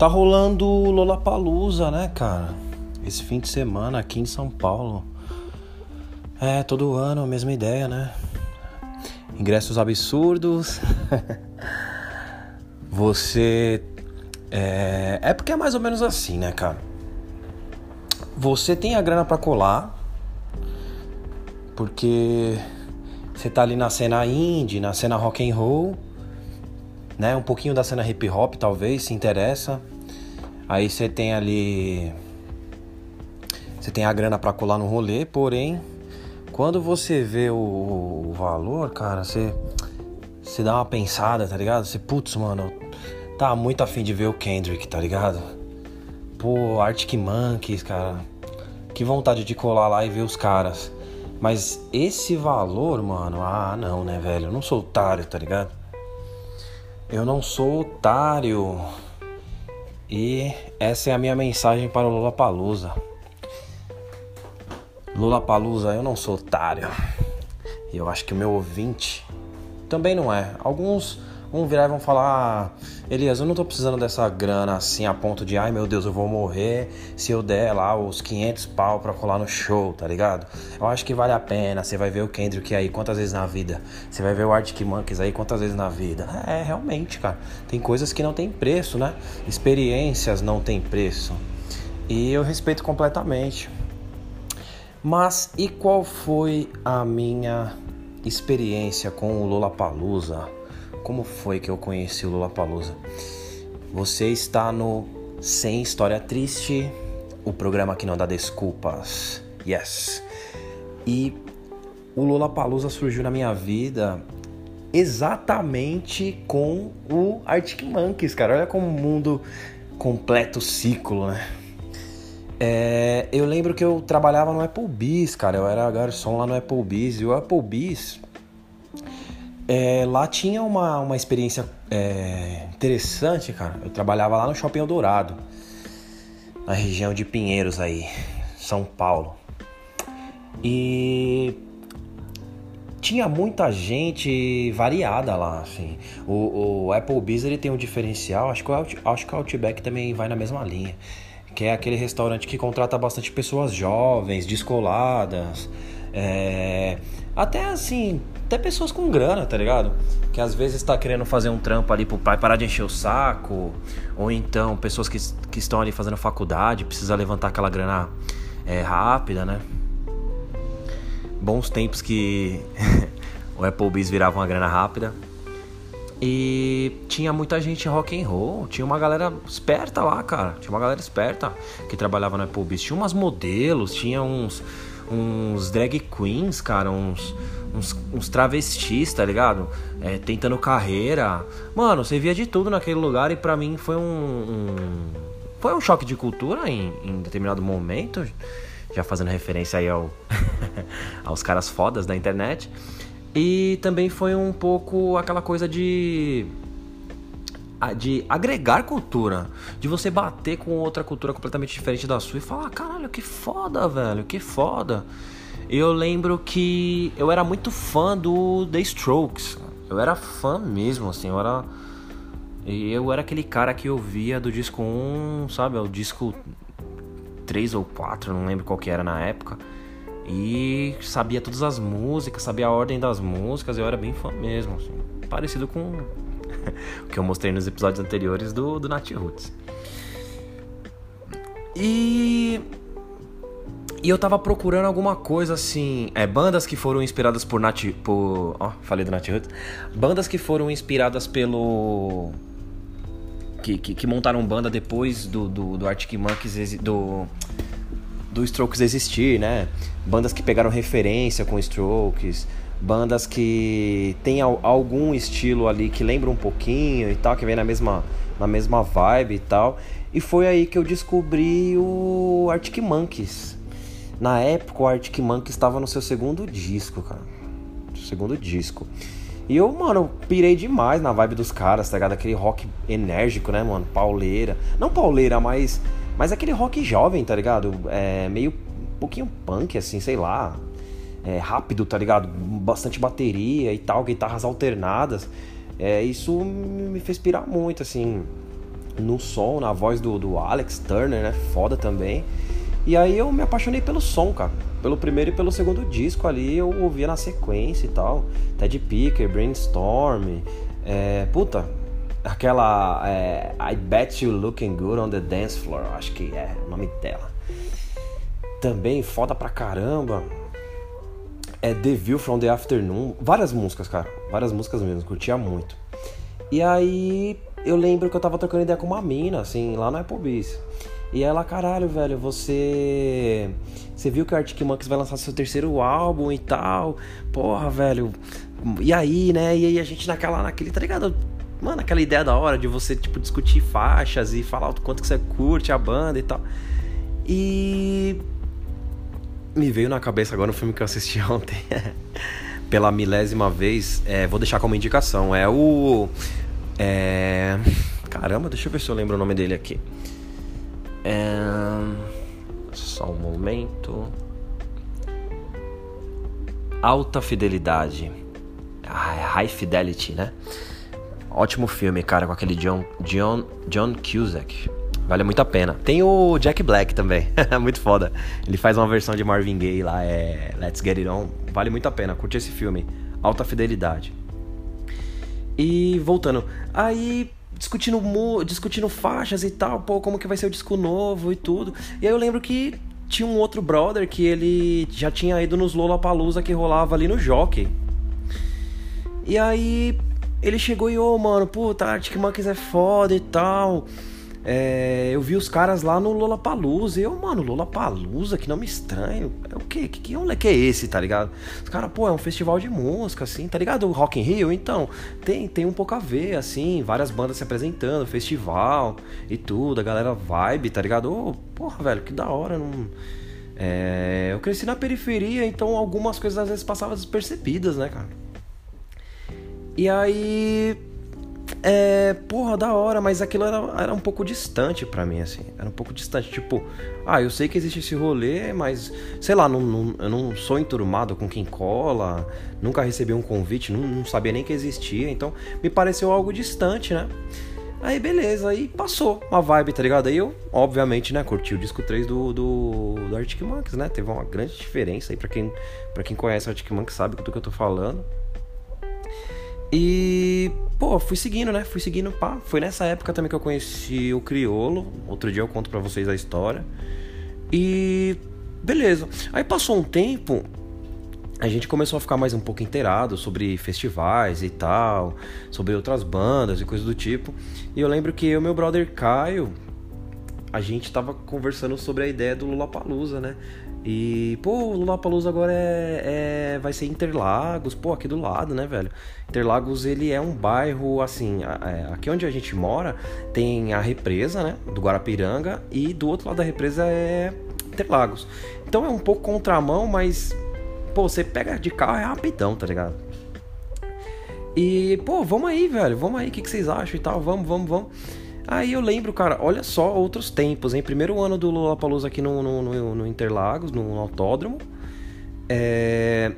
Tá rolando Lollapalooza, né, cara? Esse fim de semana aqui em São Paulo. É, todo ano a mesma ideia, né? Ingressos absurdos. Você. É... é porque é mais ou menos assim, né, cara? Você tem a grana para colar. Porque você tá ali na cena indie, na cena rock and roll né? Um pouquinho da cena hip hop, talvez, se interessa. Aí você tem ali. Você tem a grana para colar no rolê, porém, quando você vê o, o valor, cara, você. Você dá uma pensada, tá ligado? Você, putz, mano, tá muito afim de ver o Kendrick, tá ligado? Pô, Arctic Monkeys, cara. Que vontade de colar lá e ver os caras. Mas esse valor, mano, ah, não, né, velho? Eu não sou otário, tá ligado? Eu não sou otário. E essa é a minha mensagem para o Lula Palusa. Lula Palusa, eu não sou otário. E eu acho que o meu ouvinte também não é. Alguns vão virar e vão falar: ah, Elias, eu não tô precisando dessa grana assim a ponto de, ai meu Deus, eu vou morrer se eu der lá os 500 pau pra colar no show, tá ligado? Eu acho que vale a pena. Você vai ver o Kendrick aí quantas vezes na vida? Você vai ver o Arctic Monkeys aí quantas vezes na vida? É, realmente, cara. Tem coisas que não tem preço, né? Experiências não tem preço. E eu respeito completamente. Mas e qual foi a minha experiência com o Lollapalooza? Como foi que eu conheci o Lollapalooza? Você está no Sem História Triste, o programa que não dá desculpas. Yes. E o Lollapalooza surgiu na minha vida exatamente com o Arctic Monkeys, cara. Olha como o mundo completo ciclo, né? É, eu lembro que eu trabalhava no Applebee's, cara. Eu era garçom lá no Applebee's. E o Applebee's é, lá tinha uma, uma experiência é, interessante, cara. Eu trabalhava lá no Shopping Eldorado, na região de Pinheiros aí, São Paulo. E tinha muita gente variada lá, assim. O, o Applebee's ele tem um diferencial, acho que, o, acho que o Outback também vai na mesma linha. Que é aquele restaurante que contrata bastante pessoas jovens, descoladas. É, até assim, até pessoas com grana, tá ligado? Que às vezes tá querendo fazer um trampo ali pro pai parar de encher o saco, ou então pessoas que, que estão ali fazendo faculdade, precisa levantar aquela grana é, rápida, né? Bons tempos que o Applebee's virava uma grana rápida. E tinha muita gente rock and roll, tinha uma galera esperta lá, cara. Tinha uma galera esperta que trabalhava no Applebee's. Tinha umas modelos, tinha uns uns drag queens, cara, uns, uns, uns travestis, tá ligado? É, tentando carreira. Mano, você via de tudo naquele lugar e pra mim foi um. um foi um choque de cultura em, em determinado momento. Já fazendo referência aí ao, aos caras fodas da internet. E também foi um pouco aquela coisa de de agregar cultura, de você bater com outra cultura completamente diferente da sua e falar, caralho, que foda, velho, que foda. Eu lembro que eu era muito fã do The Strokes. Eu era fã mesmo, assim, eu era eu era aquele cara que ouvia do disco 1, sabe, o disco 3 ou 4, não lembro qual que era na época. E sabia todas as músicas, sabia a ordem das músicas, eu era bem fã mesmo, assim, parecido com o que eu mostrei nos episódios anteriores do, do Nat Roots. E. E eu tava procurando alguma coisa assim. É, bandas que foram inspiradas por Nat. Por, ó, falei do Nat Roots. Bandas que foram inspiradas pelo. Que, que, que montaram banda depois do, do, do Arctic Monkeys. Do, do Strokes existir, né? Bandas que pegaram referência com Strokes bandas que tem algum estilo ali que lembra um pouquinho e tal, que vem na mesma, na mesma vibe e tal. E foi aí que eu descobri o Arctic Monkeys. Na época o Arctic Monkeys estava no seu segundo disco, cara. Segundo disco. E eu, mano, pirei demais na vibe dos caras, tá ligado? Aquele rock enérgico, né, mano? Pauleira. Não pauleira, mas. Mas aquele rock jovem, tá ligado? É meio. Um pouquinho punk, assim, sei lá é, rápido, tá ligado? Bastante bateria e tal, guitarras alternadas. É, isso me fez pirar muito, assim. no som, na voz do, do Alex Turner, né? Foda também. E aí eu me apaixonei pelo som, cara. Pelo primeiro e pelo segundo disco ali, eu ouvia na sequência e tal. Ted Picker, Brainstorm. É, puta, aquela é, I Bet You Looking Good on the Dance Floor, acho que é o nome dela. Também foda pra caramba. É The View from the Afternoon. Várias músicas, cara. Várias músicas mesmo, curtia muito. E aí eu lembro que eu tava trocando ideia com uma mina, assim, lá no Applebee's. E ela, caralho, velho, você. Você viu que o Arctic Monkeys vai lançar seu terceiro álbum e tal. Porra, velho. E aí, né? E aí a gente naquela, naquele, tá ligado? Mano, aquela ideia da hora de você, tipo, discutir faixas e falar o quanto que você curte a banda e tal. E. Me veio na cabeça agora um filme que eu assisti ontem. Pela milésima vez. É, vou deixar como indicação. É o. É. Caramba, deixa eu ver se eu lembro o nome dele aqui. É... Só um momento. Alta Fidelidade. High Fidelity, né? Ótimo filme, cara, com aquele John, John, John Cusack. Vale muito a pena. Tem o Jack Black também. muito foda. Ele faz uma versão de Marvin Gaye lá, é Let's Get It On. Vale muito a pena. Curte esse filme. Alta Fidelidade. E voltando. Aí discutindo, discutindo faixas e tal, pô, como que vai ser o disco novo e tudo. E aí eu lembro que tinha um outro brother que ele já tinha ido nos Lollapalooza que rolava ali no Jockey. E aí ele chegou e, ô, oh, mano, puta, Arctic Monkeys é foda e tal. É, eu vi os caras lá no Lollapalooza e eu, mano, Lollapalooza, que nome estranho. É o quê? Que, que moleque é esse, tá ligado? Os caras, pô, é um festival de música, assim, tá ligado? O Rock in Rio, então, tem, tem um pouco a ver, assim, várias bandas se apresentando, festival e tudo, a galera vibe, tá ligado? Ô, porra, velho, que da hora, não... É, eu cresci na periferia, então algumas coisas às vezes passavam despercebidas, né, cara? E aí é, porra, da hora, mas aquilo era, era um pouco distante para mim, assim. Era um pouco distante. Tipo, ah, eu sei que existe esse rolê, mas sei lá, não, não, eu não sou enturmado com quem cola, nunca recebi um convite, não, não sabia nem que existia, então me pareceu algo distante, né? Aí beleza, aí passou uma vibe, tá ligado? Aí eu, obviamente, né, curti o disco 3 do, do, do Arctic Monkeys, né? Teve uma grande diferença aí pra quem, quem conhece o Arctic Monkeys sabe do que eu tô falando. E, pô, fui seguindo, né? Fui seguindo, pá. Foi nessa época também que eu conheci o Criolo. Outro dia eu conto para vocês a história. E, beleza. Aí passou um tempo, a gente começou a ficar mais um pouco inteirado sobre festivais e tal, sobre outras bandas e coisas do tipo. E eu lembro que eu e meu brother Caio, a gente tava conversando sobre a ideia do Lollapalooza, né? E, pô, o Lollapalooza agora é, é, vai ser Interlagos, pô, aqui do lado, né, velho? Interlagos, ele é um bairro, assim, é, aqui onde a gente mora, tem a represa, né, do Guarapiranga, e do outro lado da represa é Interlagos. Então é um pouco contramão, mas, pô, você pega de carro é rapidão, tá ligado? E, pô, vamos aí, velho, vamos aí, o que, que vocês acham e tal, vamos, vamos, vamos. Aí eu lembro, cara, olha só outros tempos, hein? Primeiro ano do Lollapalooza aqui no, no, no, no Interlagos, no autódromo. É,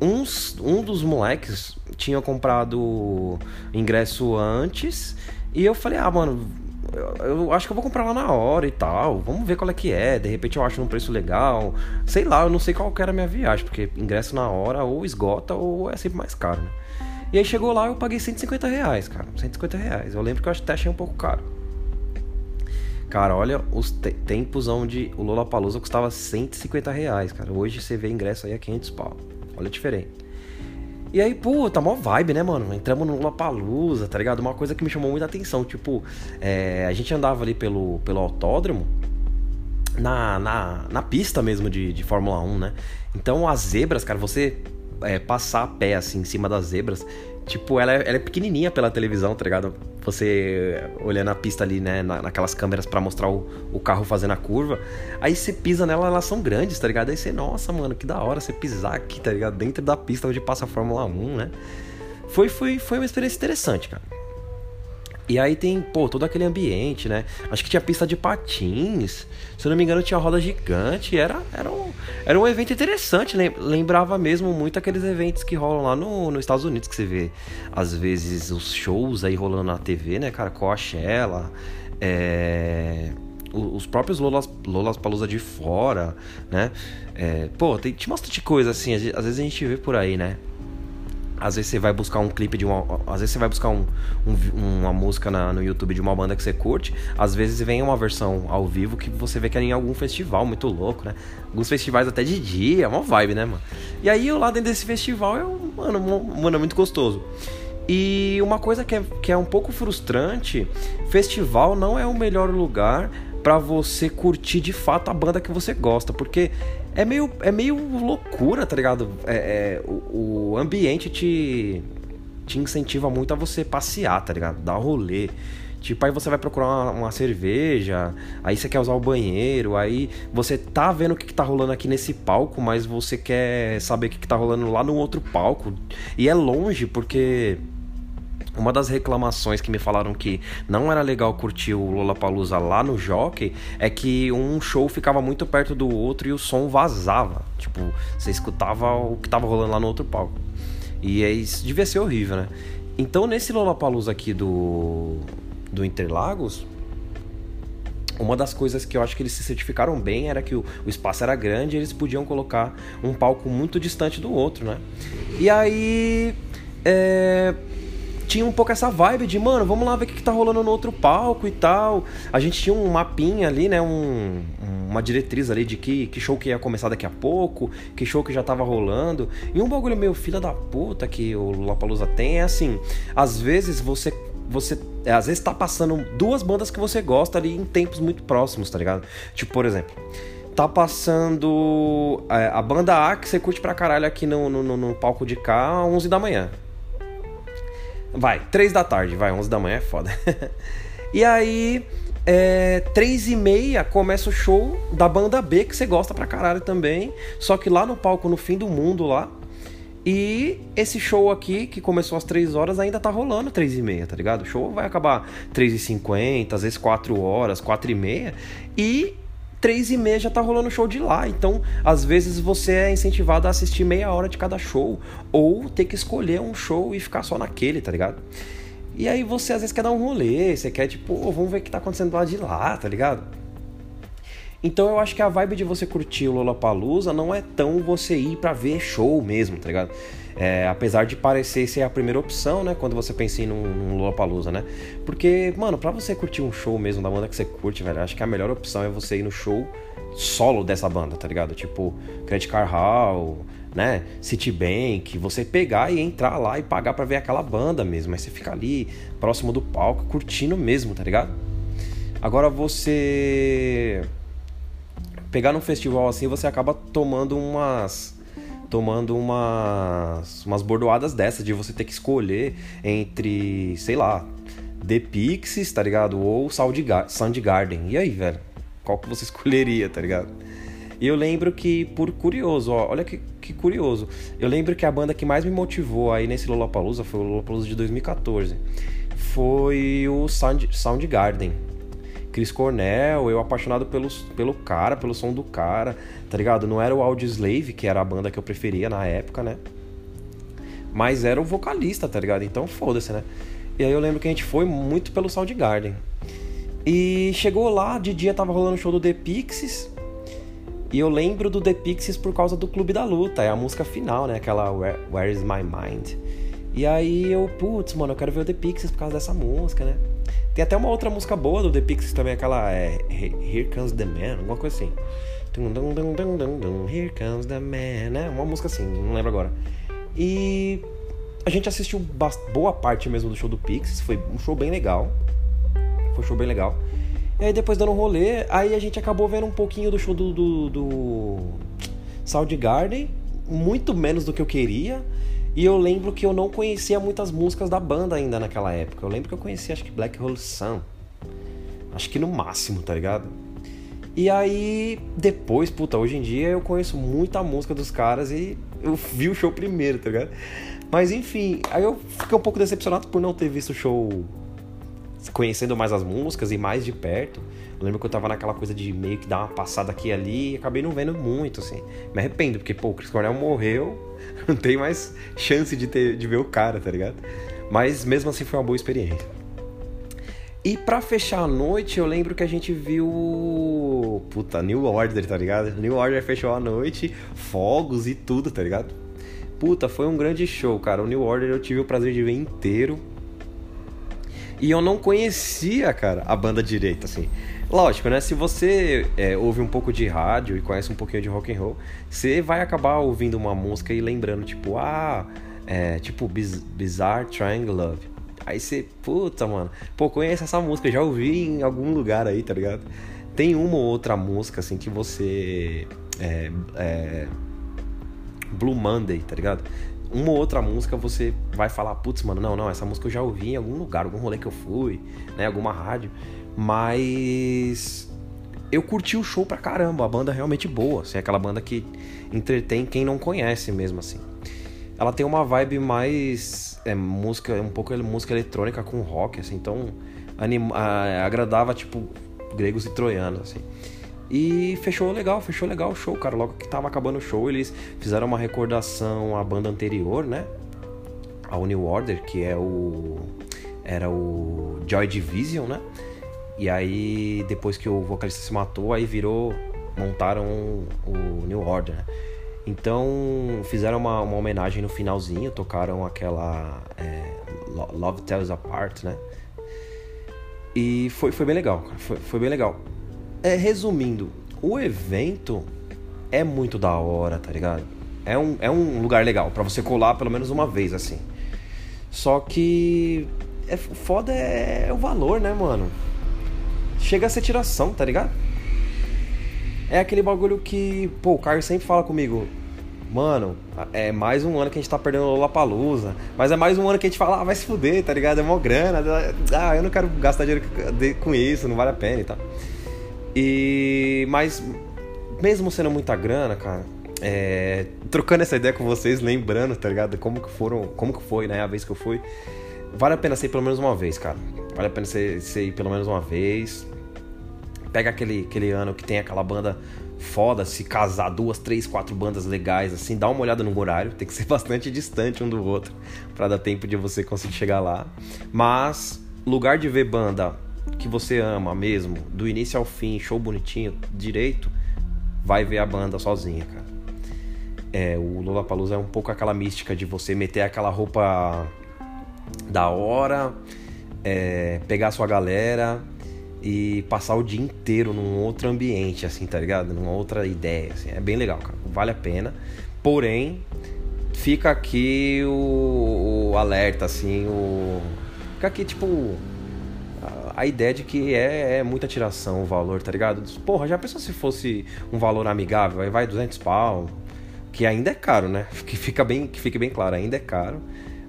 uns, um dos moleques tinha comprado ingresso antes e eu falei, ah, mano, eu, eu, acho que eu vou comprar lá na hora e tal. Vamos ver qual é que é. De repente eu acho num preço legal. Sei lá, eu não sei qual era a minha viagem, porque ingresso na hora ou esgota ou é sempre mais caro, né? E aí chegou lá eu paguei 150 reais, cara. 150 reais. Eu lembro que eu até achei um pouco caro. Cara, olha os te tempos onde o Lollapalooza custava 150 reais, cara. Hoje você vê ingresso aí a 500 pau. Olha a diferença. E aí, pô, tá mó vibe, né, mano? Entramos no Lollapalooza, tá ligado? Uma coisa que me chamou muita atenção, tipo, é, a gente andava ali pelo, pelo autódromo, na, na, na pista mesmo de, de Fórmula 1, né? Então as zebras, cara, você é, passar a pé assim em cima das zebras, Tipo, ela é, ela é pequenininha pela televisão, tá ligado? Você olhando a pista ali, né, naquelas câmeras para mostrar o, o carro fazendo a curva. Aí você pisa nela, elas são grandes, tá ligado? Aí você, nossa, mano, que da hora você pisar aqui, tá ligado? Dentro da pista onde passa a Fórmula 1, né? Foi, foi, foi uma experiência interessante, cara. E aí tem, pô, todo aquele ambiente, né? Acho que tinha pista de patins. Se eu não me engano, tinha roda gigante. Era, era, um, era um evento interessante. Lembrava mesmo muito aqueles eventos que rolam lá no, nos Estados Unidos, que você vê, às vezes, os shows aí rolando na TV, né, cara? Coachella, É, os próprios Lolas, Lolas Palusa de fora, né? É, pô, tem, tem bastante coisa assim, às vezes a gente vê por aí, né? Às vezes você vai buscar um clipe de uma. Às vezes você vai buscar um, um, uma música na, no YouTube de uma banda que você curte. Às vezes vem uma versão ao vivo que você vê que é em algum festival muito louco, né? Alguns festivais até de dia, é uma vibe, né, mano? E aí lá dentro desse festival é, mano, mano, é muito gostoso. E uma coisa que é, que é um pouco frustrante: festival não é o melhor lugar para você curtir de fato a banda que você gosta, porque é meio, é meio loucura, tá ligado? É, é, o, o, ambiente te, te incentiva muito a você passear, tá ligado? Dar rolê. Tipo, aí você vai procurar uma, uma, cerveja, aí você quer usar o banheiro, aí você tá vendo o que, que tá rolando aqui nesse palco, mas você quer saber o que, que tá rolando lá no outro palco. E é longe, porque uma das reclamações que me falaram que não era legal curtir o Lollapalooza lá no Jockey é que um show ficava muito perto do outro e o som vazava. Tipo, você escutava o que tava rolando lá no outro palco. E é isso devia ser horrível, né? Então nesse Lollapalooza aqui do do Interlagos, uma das coisas que eu acho que eles se certificaram bem era que o, o espaço era grande e eles podiam colocar um palco muito distante do outro, né? E aí é, tinha um pouco essa vibe de, mano, vamos lá ver o que, que tá rolando no outro palco e tal. A gente tinha um mapinha ali, né? Um, uma diretriz ali de que, que show que ia começar daqui a pouco, que show que já tava rolando. E um bagulho meio filha da puta que o Lollapalooza tem é assim, às vezes você você é, às vezes tá passando duas bandas que você gosta ali em tempos muito próximos, tá ligado? Tipo, por exemplo, tá passando é, a banda A que você curte pra caralho aqui no, no, no palco de cá, 11 da manhã. Vai, 3 da tarde, vai, 11 da manhã é foda. e aí, é, 3 e meia começa o show da banda B, que você gosta pra caralho também. Só que lá no palco, no fim do mundo lá. E esse show aqui, que começou às 3 horas, ainda tá rolando 3 e meia, tá ligado? O show vai acabar 3 e 50, às vezes 4 horas, 4 e meia. E três e meia já tá rolando show de lá. Então, às vezes você é incentivado a assistir meia hora de cada show. Ou ter que escolher um show e ficar só naquele, tá ligado? E aí você às vezes quer dar um rolê, você quer tipo, oh, vamos ver o que tá acontecendo lá de lá, tá ligado? Então eu acho que a vibe de você curtir o Lollapalooza não é tão você ir para ver show mesmo, tá ligado? É, apesar de parecer ser a primeira opção, né? Quando você pensa em num, num Lollapalooza, né? Porque, mano, pra você curtir um show mesmo da banda que você curte, velho, acho que a melhor opção é você ir no show solo dessa banda, tá ligado? Tipo, Credit Car Hall, né? Citibank, você pegar e entrar lá e pagar para ver aquela banda mesmo. Aí você fica ali, próximo do palco, curtindo mesmo, tá ligado? Agora você pegar num festival assim, você acaba tomando umas tomando umas, umas bordoadas dessas, de você ter que escolher entre, sei lá, The Pixies, tá ligado? Ou Soundgarden. E aí, velho? Qual que você escolheria, tá ligado? E eu lembro que, por curioso, ó, olha que, que curioso. Eu lembro que a banda que mais me motivou aí nesse Lollapalooza foi o Lollapalooza de 2014. Foi o Sound, Soundgarden. Chris Cornell, eu apaixonado pelo, pelo cara, pelo som do cara, tá ligado? Não era o Audioslave, que era a banda que eu preferia na época, né? Mas era o vocalista, tá ligado? Então foda-se, né? E aí eu lembro que a gente foi muito pelo Soundgarden. E chegou lá, de dia tava rolando o show do The Pixies. E eu lembro do The Pixies por causa do Clube da Luta, é a música final, né? Aquela Where, Where Is My Mind. E aí eu, putz, mano, eu quero ver o The Pixies por causa dessa música, né? Tem até uma outra música boa do The Pixies também, aquela é, Here Comes the Man, alguma coisa assim. Here Comes the Man, né? Uma música assim, não lembro agora. E a gente assistiu boa parte mesmo do show do Pixies, foi um show bem legal. Foi um show bem legal. E aí depois dando um rolê, aí a gente acabou vendo um pouquinho do show do, do, do Soundgarden, muito menos do que eu queria. E eu lembro que eu não conhecia muitas músicas da banda ainda naquela época. Eu lembro que eu conhecia, acho que Black Hole Sun. Acho que no máximo, tá ligado? E aí, depois, puta, hoje em dia eu conheço muita música dos caras e eu vi o show primeiro, tá ligado? Mas enfim, aí eu fiquei um pouco decepcionado por não ter visto o show conhecendo mais as músicas e mais de perto. Eu lembro que eu tava naquela coisa de meio que dar uma passada aqui e ali e acabei não vendo muito, assim. Me arrependo, porque, pô, o Chris Cornell morreu, não tem mais chance de, ter, de ver o cara, tá ligado? Mas mesmo assim foi uma boa experiência. E pra fechar a noite, eu lembro que a gente viu. Puta, New Order, tá ligado? New Order fechou a noite, fogos e tudo, tá ligado? Puta, foi um grande show, cara. O New Order eu tive o prazer de ver inteiro. E eu não conhecia, cara, a banda direito, assim. Lógico, né? Se você é, ouve um pouco de rádio e conhece um pouquinho de rock and roll, você vai acabar ouvindo uma música e lembrando, tipo, ah, é, tipo Biz Bizarre Triangle Love. Aí você, puta, mano, pô, conhece essa música, já ouvi em algum lugar aí, tá ligado? Tem uma ou outra música, assim, que você. É, é, Blue Monday, tá ligado? Uma ou outra música você vai falar, putz, mano, não, não, essa música eu já ouvi em algum lugar, algum rolê que eu fui, né, alguma rádio. Mas eu curti o show pra caramba, a banda é realmente boa, assim, aquela banda que entretém quem não conhece mesmo, assim. Ela tem uma vibe mais é, música, um pouco música eletrônica com rock, assim, então anima, agradava, tipo, gregos e troianos, assim. E fechou legal, fechou legal o show, cara. Logo que tava acabando o show, eles fizeram uma recordação à banda anterior, né? Ao New Order, que é o. Era o Joy Division, né? E aí, depois que o vocalista se matou, aí virou. Montaram o New Order, né? Então, fizeram uma, uma homenagem no finalzinho, tocaram aquela. É, Love Tells Apart, né? E foi, foi bem legal, foi, foi bem legal. É, resumindo, o evento é muito da hora, tá ligado? É um, é um lugar legal para você colar pelo menos uma vez, assim. Só que. É, foda é, é o valor, né, mano? Chega a ser tiração, tá ligado? É aquele bagulho que, pô, o Caio sempre fala comigo. Mano, é mais um ano que a gente tá perdendo o Lollapalooza. Mas é mais um ano que a gente fala, ah, vai se fuder, tá ligado? É mó grana. Ah, eu não quero gastar dinheiro com isso, não vale a pena e tal. E mas mesmo sendo muita grana, cara, é, trocando essa ideia com vocês, lembrando, tá ligado? Como que foram, como que foi, né, a vez que eu fui. Vale a pena ser pelo menos uma vez, cara. Vale a pena ser, ser pelo menos uma vez. Pega aquele, aquele ano que tem aquela banda foda, se casar duas, três, quatro bandas legais, assim, dá uma olhada no horário, tem que ser bastante distante um do outro para dar tempo de você conseguir chegar lá. Mas lugar de ver banda que você ama mesmo, do início ao fim, show bonitinho, direito, vai ver a banda sozinha, cara. É, o Lollapalooza é um pouco aquela mística de você meter aquela roupa da hora, é, pegar sua galera e passar o dia inteiro num outro ambiente, assim, tá ligado? Numa outra ideia, assim. É bem legal, cara. Vale a pena. Porém, fica aqui o, o alerta, assim, o... Fica aqui, tipo, a ideia de que é, é, muita tiração o valor, tá ligado? Porra, já pensou se fosse um valor amigável? Aí vai 200 pau, que ainda é caro, né? Que fica bem, que fique bem claro, ainda é caro.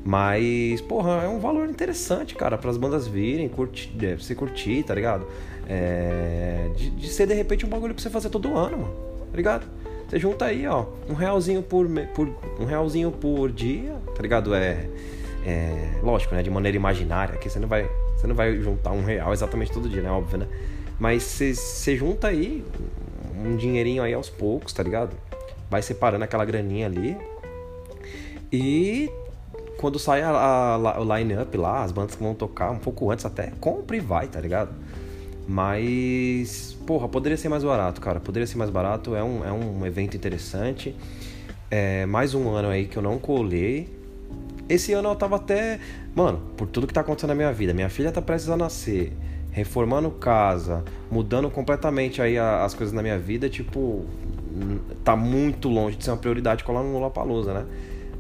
Mas, porra, é um valor interessante, cara, para as bandas virem, curtir, é, você curtir, tá ligado? É, de, de, ser de repente um bagulho pra você fazer todo ano, mano. Tá ligado? Você junta aí, ó, um realzinho por, por um realzinho por dia, tá ligado? É, é lógico, né? De maneira imaginária, que você não vai você não vai juntar um real exatamente todo dia, né? Óbvio, né? Mas você junta aí um dinheirinho aí aos poucos, tá ligado? Vai separando aquela graninha ali. E quando sai a, a, o line-up lá, as bandas que vão tocar, um pouco antes até, compra e vai, tá ligado? Mas, porra, poderia ser mais barato, cara. Poderia ser mais barato. É um, é um evento interessante. É mais um ano aí que eu não colei. Esse ano eu tava até. Mano, por tudo que tá acontecendo na minha vida. Minha filha tá prestes a nascer, reformando casa, mudando completamente aí as coisas na minha vida. Tipo, tá muito longe de ser uma prioridade colar no Lula Palusa, né?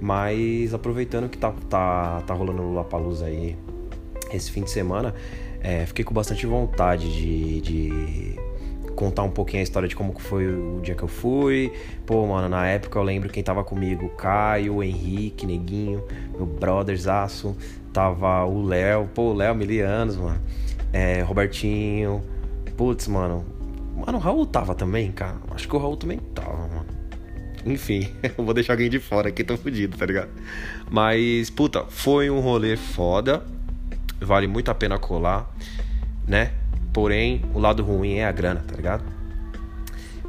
Mas aproveitando que tá, tá, tá rolando Lula Palusa aí esse fim de semana, é, fiquei com bastante vontade de, de contar um pouquinho a história de como foi o dia que eu fui. Pô, mano, na época eu lembro quem tava comigo, Caio, Henrique, Neguinho, meu brotherzaço, tava o Léo, pô, o Léo, mil anos, mano. É, Robertinho, putz, mano. Mano, o Raul tava também, cara. Acho que o Raul também tava, mano. Enfim, eu vou deixar alguém de fora aqui, tô fudido, tá ligado? Mas, puta, foi um rolê foda. Vale muito a pena colar, né? Porém, o lado ruim é a grana, tá ligado?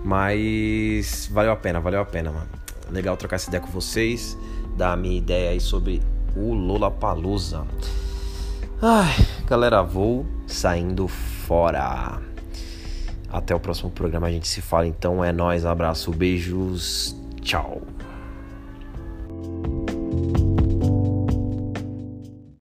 Mas valeu a pena, valeu a pena, mano. Legal trocar essa ideia com vocês, dar a minha ideia aí sobre o Lola Palusa. Ai, galera, vou saindo fora. Até o próximo programa a gente se fala então. É nós, abraço, beijos, tchau.